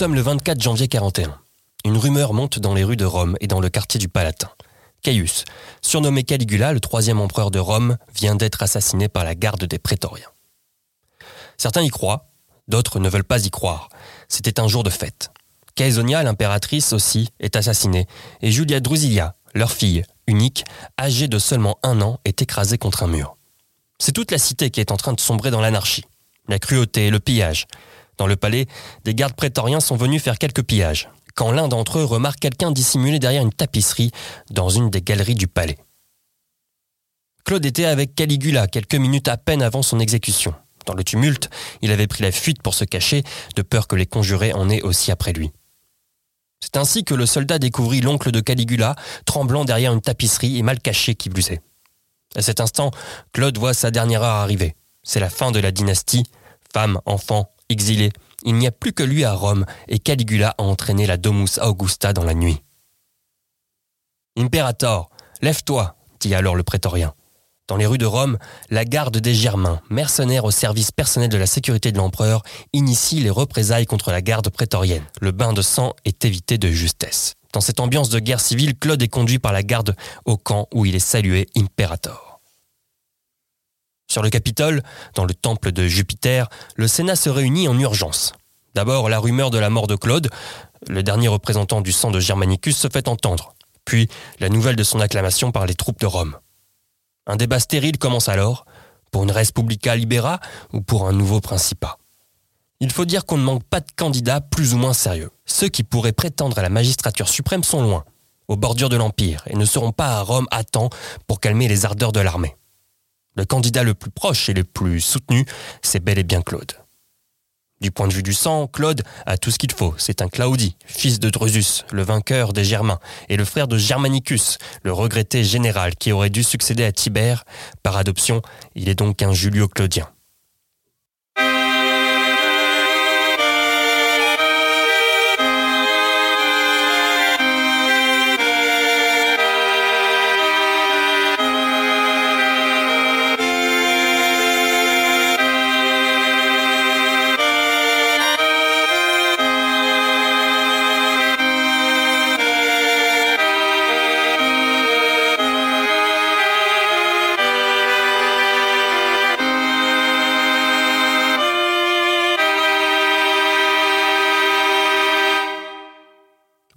sommes le 24 janvier 41. Une rumeur monte dans les rues de Rome et dans le quartier du Palatin. Caius, surnommé Caligula, le troisième empereur de Rome, vient d'être assassiné par la garde des prétoriens. Certains y croient, d'autres ne veulent pas y croire. C'était un jour de fête. Caesonia, l'impératrice aussi, est assassinée, et Julia Drusilia, leur fille, unique, âgée de seulement un an, est écrasée contre un mur. C'est toute la cité qui est en train de sombrer dans l'anarchie. La cruauté, le pillage. Dans le palais, des gardes prétoriens sont venus faire quelques pillages, quand l'un d'entre eux remarque quelqu'un dissimulé derrière une tapisserie dans une des galeries du palais. Claude était avec Caligula quelques minutes à peine avant son exécution. Dans le tumulte, il avait pris la fuite pour se cacher, de peur que les conjurés en aient aussi après lui. C'est ainsi que le soldat découvrit l'oncle de Caligula, tremblant derrière une tapisserie et mal caché qui blusait. À cet instant, Claude voit sa dernière heure arriver. C'est la fin de la dynastie. Femme, enfant, exilé. Il n'y a plus que lui à Rome, et Caligula a entraîné la Domus Augusta dans la nuit. Imperator, lève-toi, dit alors le prétorien. Dans les rues de Rome, la garde des Germains, mercenaires au service personnel de la sécurité de l'empereur, initie les représailles contre la garde prétorienne. Le bain de sang est évité de justesse. Dans cette ambiance de guerre civile, Claude est conduit par la garde au camp où il est salué Imperator. Sur le Capitole, dans le temple de Jupiter, le Sénat se réunit en urgence. D'abord, la rumeur de la mort de Claude, le dernier représentant du sang de Germanicus, se fait entendre. Puis, la nouvelle de son acclamation par les troupes de Rome. Un débat stérile commence alors, pour une Respublica Libera ou pour un nouveau Principat. Il faut dire qu'on ne manque pas de candidats plus ou moins sérieux. Ceux qui pourraient prétendre à la magistrature suprême sont loin, aux bordures de l'Empire, et ne seront pas à Rome à temps pour calmer les ardeurs de l'armée. Le candidat le plus proche et le plus soutenu, c'est bel et bien Claude. Du point de vue du sang, Claude a tout ce qu'il faut. C'est un Claudie, fils de Drusus, le vainqueur des Germains, et le frère de Germanicus, le regretté général qui aurait dû succéder à Tibère. Par adoption, il est donc un Julio-Claudien.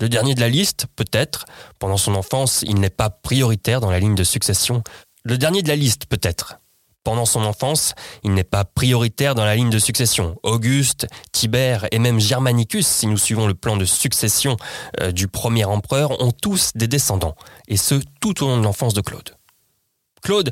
Le dernier de la liste, peut-être. Pendant son enfance, il n'est pas prioritaire dans la ligne de succession. Le dernier de la liste, peut-être. Pendant son enfance, il n'est pas prioritaire dans la ligne de succession. Auguste, Tibère et même Germanicus, si nous suivons le plan de succession euh, du premier empereur, ont tous des descendants, et ce tout au long de l'enfance de Claude. Claude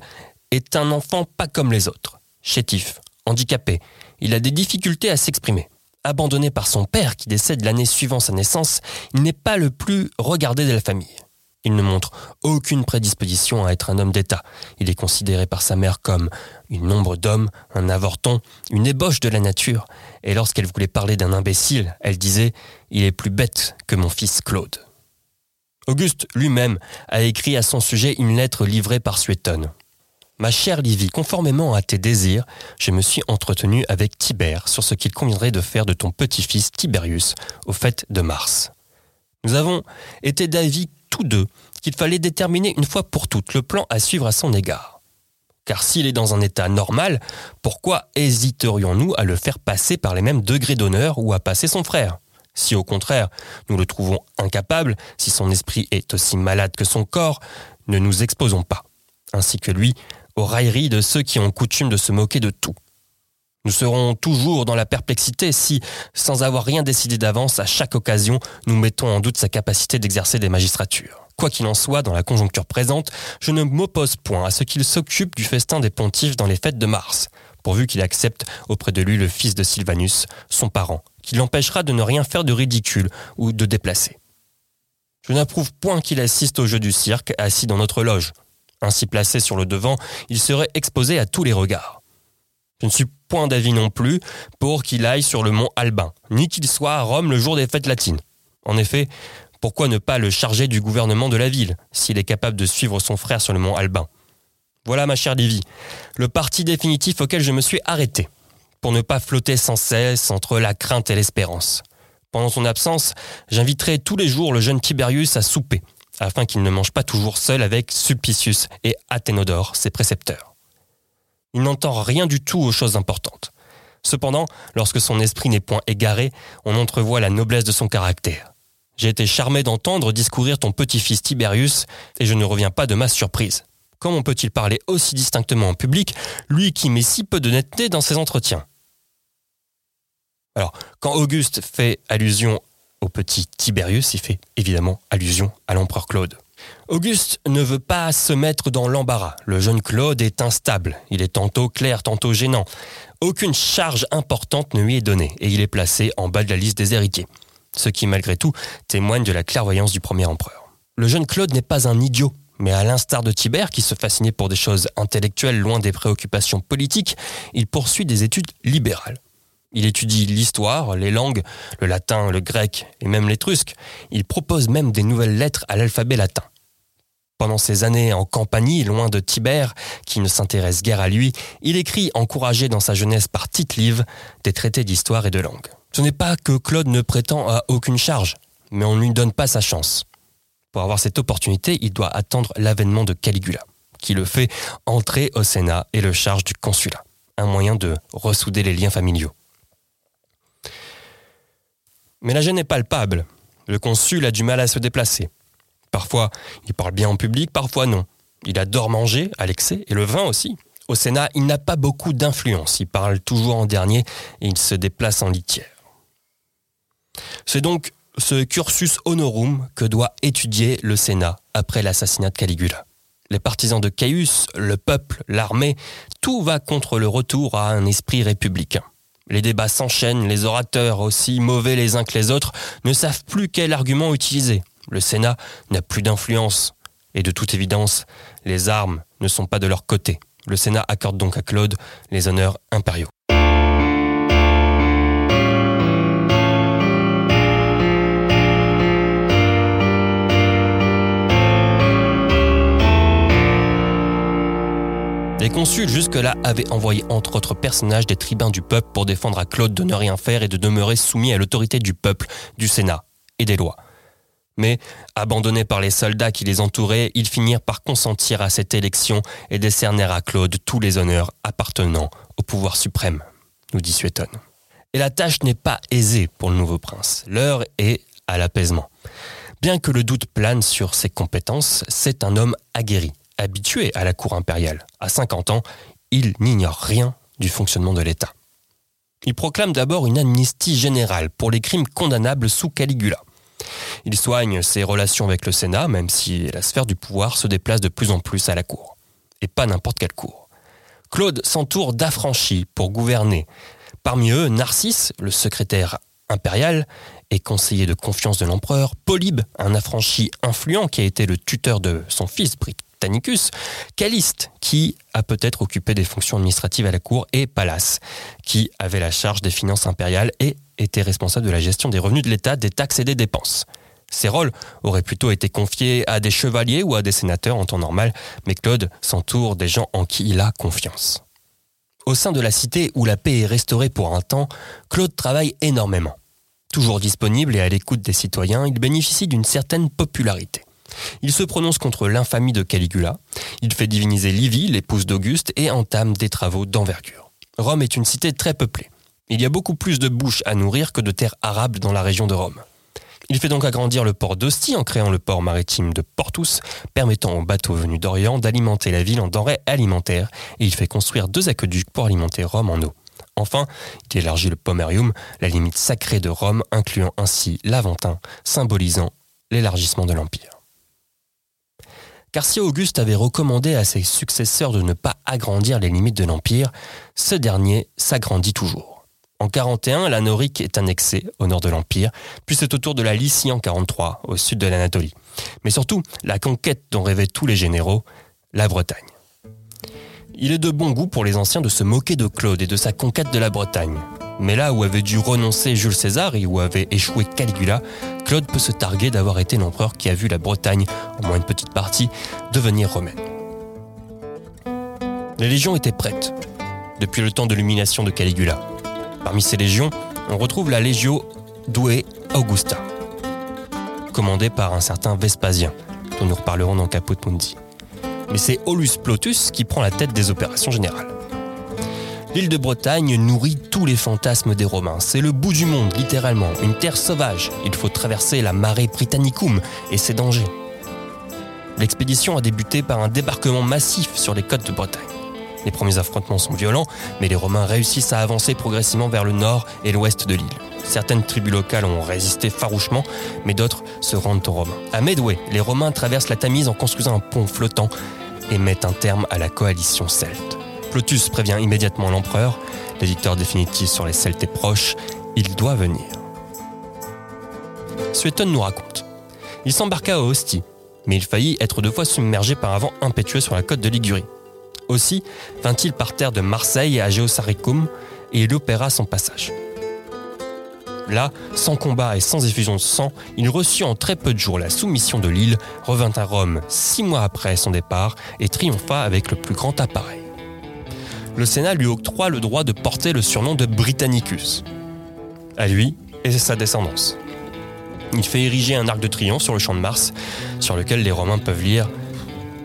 est un enfant pas comme les autres, chétif, handicapé, il a des difficultés à s'exprimer abandonné par son père qui décède l'année suivant sa naissance, il n'est pas le plus regardé de la famille. Il ne montre aucune prédisposition à être un homme d'État. Il est considéré par sa mère comme une ombre d'homme, un avorton, une ébauche de la nature. Et lorsqu'elle voulait parler d'un imbécile, elle disait ⁇ Il est plus bête que mon fils Claude ⁇ Auguste lui-même a écrit à son sujet une lettre livrée par Suétone. Ma chère Livy, conformément à tes désirs, je me suis entretenu avec Tibère sur ce qu'il conviendrait de faire de ton petit-fils Tiberius au fait de Mars. Nous avons été d'avis tous deux qu'il fallait déterminer une fois pour toutes le plan à suivre à son égard. Car s'il est dans un état normal, pourquoi hésiterions-nous à le faire passer par les mêmes degrés d'honneur ou à passer son frère? Si au contraire, nous le trouvons incapable, si son esprit est aussi malade que son corps, ne nous exposons pas. Ainsi que lui, aux railleries de ceux qui ont coutume de se moquer de tout. Nous serons toujours dans la perplexité si, sans avoir rien décidé d'avance, à chaque occasion, nous mettons en doute sa capacité d'exercer des magistratures. Quoi qu'il en soit, dans la conjoncture présente, je ne m'oppose point à ce qu'il s'occupe du festin des pontifes dans les fêtes de mars, pourvu qu'il accepte auprès de lui le fils de Sylvanus, son parent, qui l'empêchera de ne rien faire de ridicule ou de déplacé. Je n'approuve point qu'il assiste au jeu du cirque assis dans notre loge, ainsi placé sur le devant, il serait exposé à tous les regards. Je ne suis point d'avis non plus pour qu'il aille sur le mont Albin, ni qu'il soit à Rome le jour des fêtes latines. En effet, pourquoi ne pas le charger du gouvernement de la ville, s'il est capable de suivre son frère sur le mont Albin? Voilà, ma chère Livy, le parti définitif auquel je me suis arrêté, pour ne pas flotter sans cesse entre la crainte et l'espérance. Pendant son absence, j'inviterai tous les jours le jeune Tiberius à souper, afin qu'il ne mange pas toujours seul avec Sulpicius et Athénodore, ses précepteurs. Il n'entend rien du tout aux choses importantes. Cependant, lorsque son esprit n'est point égaré, on entrevoit la noblesse de son caractère. J'ai été charmé d'entendre discourir ton petit-fils Tiberius, et je ne reviens pas de ma surprise. Comment peut-il parler aussi distinctement en public, lui qui met si peu de netteté dans ses entretiens? Alors, quand Auguste fait allusion au petit Tiberius, il fait évidemment allusion à l'empereur Claude. Auguste ne veut pas se mettre dans l'embarras. Le jeune Claude est instable. Il est tantôt clair, tantôt gênant. Aucune charge importante ne lui est donnée et il est placé en bas de la liste des héritiers. Ce qui, malgré tout, témoigne de la clairvoyance du premier empereur. Le jeune Claude n'est pas un idiot. Mais à l'instar de Tibère, qui se fascinait pour des choses intellectuelles loin des préoccupations politiques, il poursuit des études libérales. Il étudie l'histoire, les langues, le latin, le grec et même l'étrusque. Il propose même des nouvelles lettres à l'alphabet latin. Pendant ses années en campagne, loin de Tibère, qui ne s'intéresse guère à lui, il écrit, encouragé dans sa jeunesse par Tite-Live, des traités d'histoire et de langue. Ce n'est pas que Claude ne prétend à aucune charge, mais on ne lui donne pas sa chance. Pour avoir cette opportunité, il doit attendre l'avènement de Caligula, qui le fait entrer au Sénat et le charge du consulat, un moyen de ressouder les liens familiaux. Mais la gêne est palpable. Le consul a du mal à se déplacer. Parfois, il parle bien en public, parfois non. Il adore manger, à l'excès, et le vin aussi. Au Sénat, il n'a pas beaucoup d'influence. Il parle toujours en dernier et il se déplace en litière. C'est donc ce cursus honorum que doit étudier le Sénat après l'assassinat de Caligula. Les partisans de Caius, le peuple, l'armée, tout va contre le retour à un esprit républicain. Les débats s'enchaînent, les orateurs, aussi mauvais les uns que les autres, ne savent plus quel argument utiliser. Le Sénat n'a plus d'influence. Et de toute évidence, les armes ne sont pas de leur côté. Le Sénat accorde donc à Claude les honneurs impériaux. Consuls jusque-là avaient envoyé entre autres personnages des tribuns du peuple pour défendre à Claude de ne rien faire et de demeurer soumis à l'autorité du peuple, du Sénat et des lois. Mais, abandonnés par les soldats qui les entouraient, ils finirent par consentir à cette élection et décernèrent à Claude tous les honneurs appartenant au pouvoir suprême, nous dit Suétone. Et la tâche n'est pas aisée pour le nouveau prince. L'heure est à l'apaisement. Bien que le doute plane sur ses compétences, c'est un homme aguerri, habitué à la cour impériale. À 50 ans, il n'ignore rien du fonctionnement de l'État. Il proclame d'abord une amnistie générale pour les crimes condamnables sous Caligula. Il soigne ses relations avec le Sénat, même si la sphère du pouvoir se déplace de plus en plus à la cour. Et pas n'importe quelle cour. Claude s'entoure d'affranchis pour gouverner. Parmi eux, Narcisse, le secrétaire impérial et conseiller de confiance de l'empereur, Polybe, un affranchi influent qui a été le tuteur de son fils Britannicus, Caliste, qui a peut-être occupé des fonctions administratives à la cour, et Pallas, qui avait la charge des finances impériales et était responsable de la gestion des revenus de l'État, des taxes et des dépenses. Ces rôles auraient plutôt été confiés à des chevaliers ou à des sénateurs en temps normal, mais Claude s'entoure des gens en qui il a confiance. Au sein de la cité où la paix est restaurée pour un temps, Claude travaille énormément. Toujours disponible et à l'écoute des citoyens, il bénéficie d'une certaine popularité. Il se prononce contre l'infamie de Caligula, il fait diviniser Livie, l'épouse d'Auguste, et entame des travaux d'envergure. Rome est une cité très peuplée. Il y a beaucoup plus de bouches à nourrir que de terres arables dans la région de Rome. Il fait donc agrandir le port d'Ostie en créant le port maritime de Portus, permettant aux bateaux venus d'Orient d'alimenter la ville en denrées alimentaires, et il fait construire deux aqueducs pour alimenter Rome en eau. Enfin, il élargit le pomerium, la limite sacrée de Rome, incluant ainsi l'Aventin, symbolisant l'élargissement de l'Empire. Car si Auguste avait recommandé à ses successeurs de ne pas agrandir les limites de l'Empire, ce dernier s'agrandit toujours. En 41, la Norique est annexée au nord de l'Empire, puis c'est au tour de la Lycie en 43, au sud de l'Anatolie. Mais surtout, la conquête dont rêvaient tous les généraux, la Bretagne. Il est de bon goût pour les anciens de se moquer de Claude et de sa conquête de la Bretagne. Mais là où avait dû renoncer Jules César et où avait échoué Caligula, Claude peut se targuer d'avoir été l'empereur qui a vu la Bretagne, au moins une petite partie, devenir romaine. Les légions étaient prêtes, depuis le temps de l'humiliation de Caligula. Parmi ces légions, on retrouve la Légio Douai Augusta, commandée par un certain Vespasien, dont nous reparlerons dans Caput Mundi. Mais c'est Aulus Plotus qui prend la tête des opérations générales. L'île de Bretagne nourrit tous les fantasmes des Romains. C'est le bout du monde, littéralement, une terre sauvage. Il faut traverser la marée Britannicum et ses dangers. L'expédition a débuté par un débarquement massif sur les côtes de Bretagne. Les premiers affrontements sont violents, mais les Romains réussissent à avancer progressivement vers le nord et l'ouest de l'île. Certaines tribus locales ont résisté farouchement, mais d'autres se rendent aux Romains. À Medway, les Romains traversent la Tamise en construisant un pont flottant et mettent un terme à la coalition celte. Plotus prévient immédiatement l'empereur, l'éditeur définitif sur les Celtes est proche, il doit venir. Suétone nous raconte. Il s'embarqua à Ostie, mais il faillit être deux fois submergé par un vent impétueux sur la côte de Ligurie. Aussi vint-il par terre de Marseille à Geosaricum et il opéra son passage. Là, sans combat et sans effusion de sang, il reçut en très peu de jours la soumission de l'île, revint à Rome six mois après son départ et triompha avec le plus grand appareil le Sénat lui octroie le droit de porter le surnom de Britannicus. À lui et sa descendance. Il fait ériger un arc de triomphe sur le champ de Mars, sur lequel les Romains peuvent lire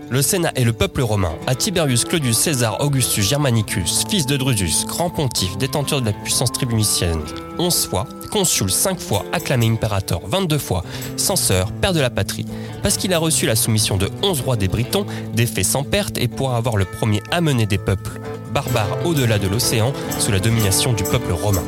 le Sénat et le peuple romain, à Tiberius Claudius César Augustus Germanicus, fils de Drusus, grand pontife, détenteur de la puissance tribunicienne, onze fois, consul cinq fois, acclamé impérateur vingt-deux fois, censeur, père de la patrie, parce qu'il a reçu la soumission de onze rois des Britons, défait sans perte et pour avoir le premier amené des peuples barbares au-delà de l'océan sous la domination du peuple romain.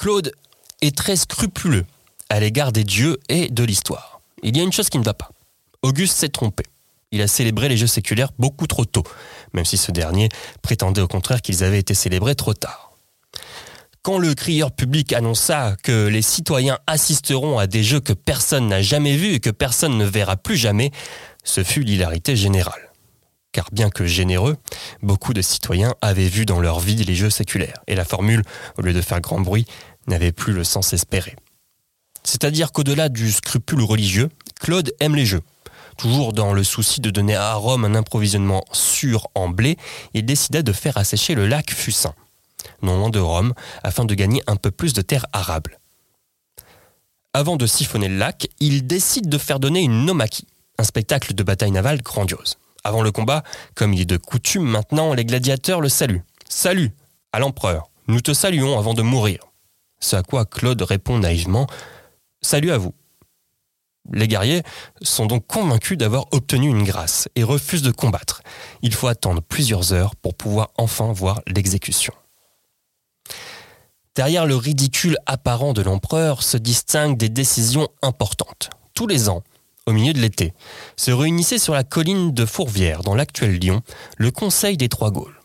Claude est très scrupuleux à l'égard des dieux et de l'histoire. Il y a une chose qui ne va pas. Auguste s'est trompé. Il a célébré les jeux séculaires beaucoup trop tôt, même si ce dernier prétendait au contraire qu'ils avaient été célébrés trop tard. Quand le crieur public annonça que les citoyens assisteront à des jeux que personne n'a jamais vus et que personne ne verra plus jamais, ce fut l'hilarité générale car bien que généreux, beaucoup de citoyens avaient vu dans leur vie les jeux séculaires, et la formule, au lieu de faire grand bruit, n'avait plus le sens espéré. C'est-à-dire qu'au-delà du scrupule religieux, Claude aime les jeux. Toujours dans le souci de donner à Rome un approvisionnement sûr en blé, il décida de faire assécher le lac Fucin, non loin de Rome, afin de gagner un peu plus de terres arables. Avant de siphonner le lac, il décide de faire donner une nomachie, un spectacle de bataille navale grandiose. Avant le combat, comme il est de coutume maintenant, les gladiateurs le saluent. Salut à l'empereur, nous te saluons avant de mourir. Ce à quoi Claude répond naïvement Salut à vous. Les guerriers sont donc convaincus d'avoir obtenu une grâce et refusent de combattre. Il faut attendre plusieurs heures pour pouvoir enfin voir l'exécution. Derrière le ridicule apparent de l'empereur se distinguent des décisions importantes. Tous les ans, au milieu de l'été, se réunissait sur la colline de Fourvière, dans l'actuel Lyon, le Conseil des Trois Gaules.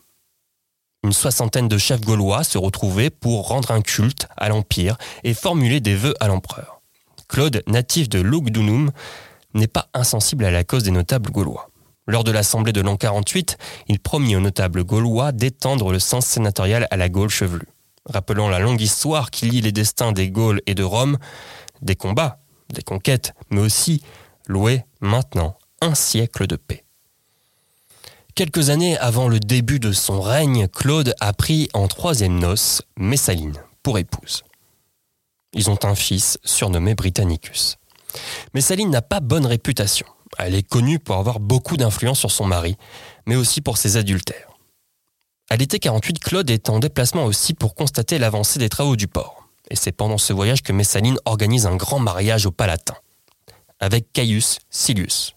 Une soixantaine de chefs gaulois se retrouvaient pour rendre un culte à l'Empire et formuler des vœux à l'empereur. Claude, natif de Lugdunum, n'est pas insensible à la cause des notables gaulois. Lors de l'Assemblée de l'an 48, il promit aux notables gaulois d'étendre le sens sénatorial à la Gaule chevelue. Rappelant la longue histoire qui lie les destins des Gaules et de Rome, des combats, des conquêtes, mais aussi loué maintenant un siècle de paix. Quelques années avant le début de son règne, Claude a pris en troisième noce Messaline pour épouse. Ils ont un fils surnommé Britannicus. Mais Saline n'a pas bonne réputation. Elle est connue pour avoir beaucoup d'influence sur son mari, mais aussi pour ses adultères. À l'été 48, Claude est en déplacement aussi pour constater l'avancée des travaux du port. Et c'est pendant ce voyage que Messaline organise un grand mariage au Palatin, avec Caius Silius.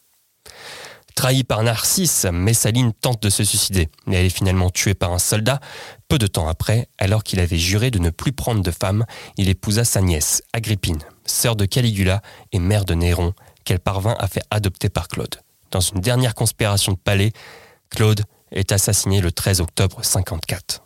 Trahi par Narcisse, Messaline tente de se suicider, mais elle est finalement tuée par un soldat. Peu de temps après, alors qu'il avait juré de ne plus prendre de femme, il épousa sa nièce, Agrippine, sœur de Caligula et mère de Néron, qu'elle parvint à faire adopter par Claude. Dans une dernière conspiration de palais, Claude est assassiné le 13 octobre 54.